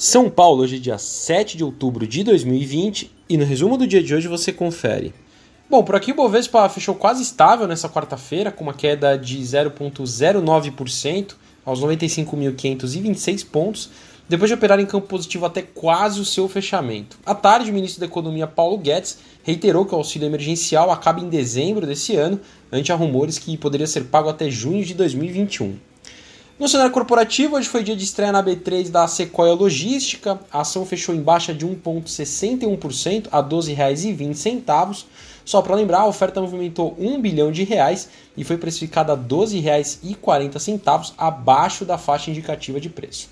São Paulo, hoje é dia 7 de outubro de 2020 e no resumo do dia de hoje você confere. Bom, por aqui o Bovespa fechou quase estável nessa quarta-feira, com uma queda de 0,09% aos 95.526 pontos, depois de operar em campo positivo até quase o seu fechamento. À tarde, o ministro da Economia Paulo Guedes reiterou que o auxílio emergencial acaba em dezembro desse ano, ante a rumores que poderia ser pago até junho de 2021. No cenário corporativo, hoje foi dia de estreia na B3 da Sequoia Logística. A ação fechou em baixa de 1,61% a R$ 12,20. Só para lembrar, a oferta movimentou 1 bilhão de reais e foi precificada a R$ 12,40, abaixo da faixa indicativa de preço.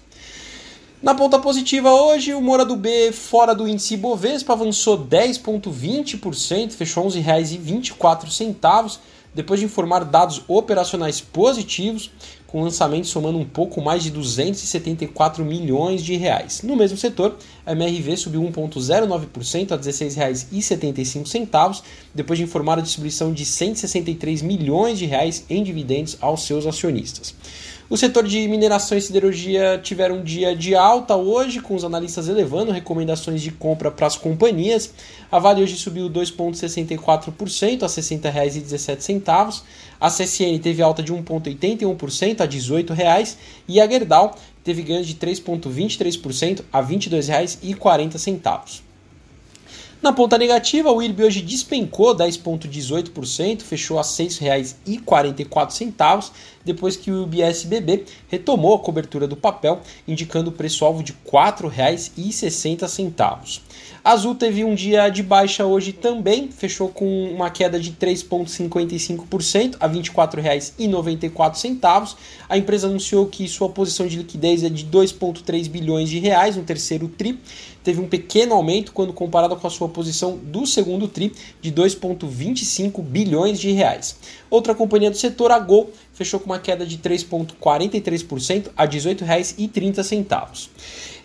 Na ponta positiva hoje, o Mora do B fora do índice Bovespa avançou 10,20%, fechou R$ 11,24, depois de informar dados operacionais positivos com lançamento somando um pouco mais de 274 milhões de reais. No mesmo setor, a MRV subiu 1,09% a R$ 16,75, depois de informar a distribuição de 163 milhões de reais em dividendos aos seus acionistas. O setor de mineração e siderurgia tiveram um dia de alta hoje, com os analistas elevando recomendações de compra para as companhias. A Vale hoje subiu 2,64% a R$ 60,17. A CSN teve alta de 1,81% a R$ 18,00 e a Gerdau teve ganho de 3,23% a R$ 22,40. Na ponta negativa, o IRB hoje despencou 10,18%, fechou a R$ 6,44, depois que o UBSBB retomou a cobertura do papel, indicando o preço-alvo de R$ 4,60. A Azul teve um dia de baixa hoje também, fechou com uma queda de 3,55% a R$ 24,94. A empresa anunciou que sua posição de liquidez é de 2,3 bilhões de reais no terceiro TRI, teve um pequeno aumento quando comparado com a sua posição do segundo TRI de 2,25 bilhões de reais. Outra companhia do setor, a Gol, fechou com uma queda de 3,43% a R$ 18,30.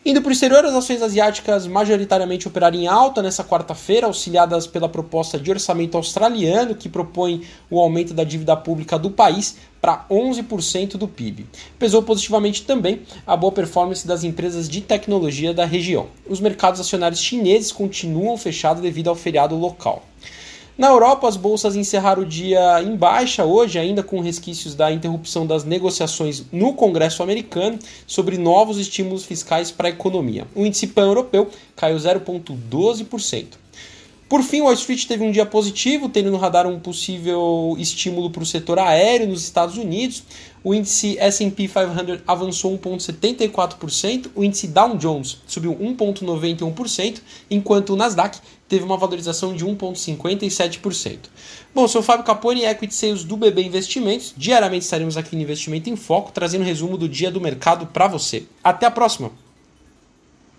Indo para o exterior, as ações asiáticas majoritariamente operaram em alta nessa quarta-feira, auxiliadas pela proposta de orçamento australiano, que propõe o aumento da dívida pública do país para 11% do PIB. Pesou positivamente também a boa performance das empresas de tecnologia da região. Os mercados acionários chineses continuam fechados devido ao feriado local. Na Europa, as bolsas encerraram o dia em baixa hoje, ainda com resquícios da interrupção das negociações no Congresso americano sobre novos estímulos fiscais para a economia. O índice pan-europeu caiu 0,12%. Por fim, Wall Street teve um dia positivo, tendo no radar um possível estímulo para o setor aéreo nos Estados Unidos. O índice S&P 500 avançou 1,74%, o índice Dow Jones subiu 1,91%, enquanto o Nasdaq teve uma valorização de 1,57%. Bom, sou Fábio Capone, Equity Sales do BB Investimentos. Diariamente estaremos aqui no Investimento em Foco, trazendo um resumo do dia do mercado para você. Até a próxima!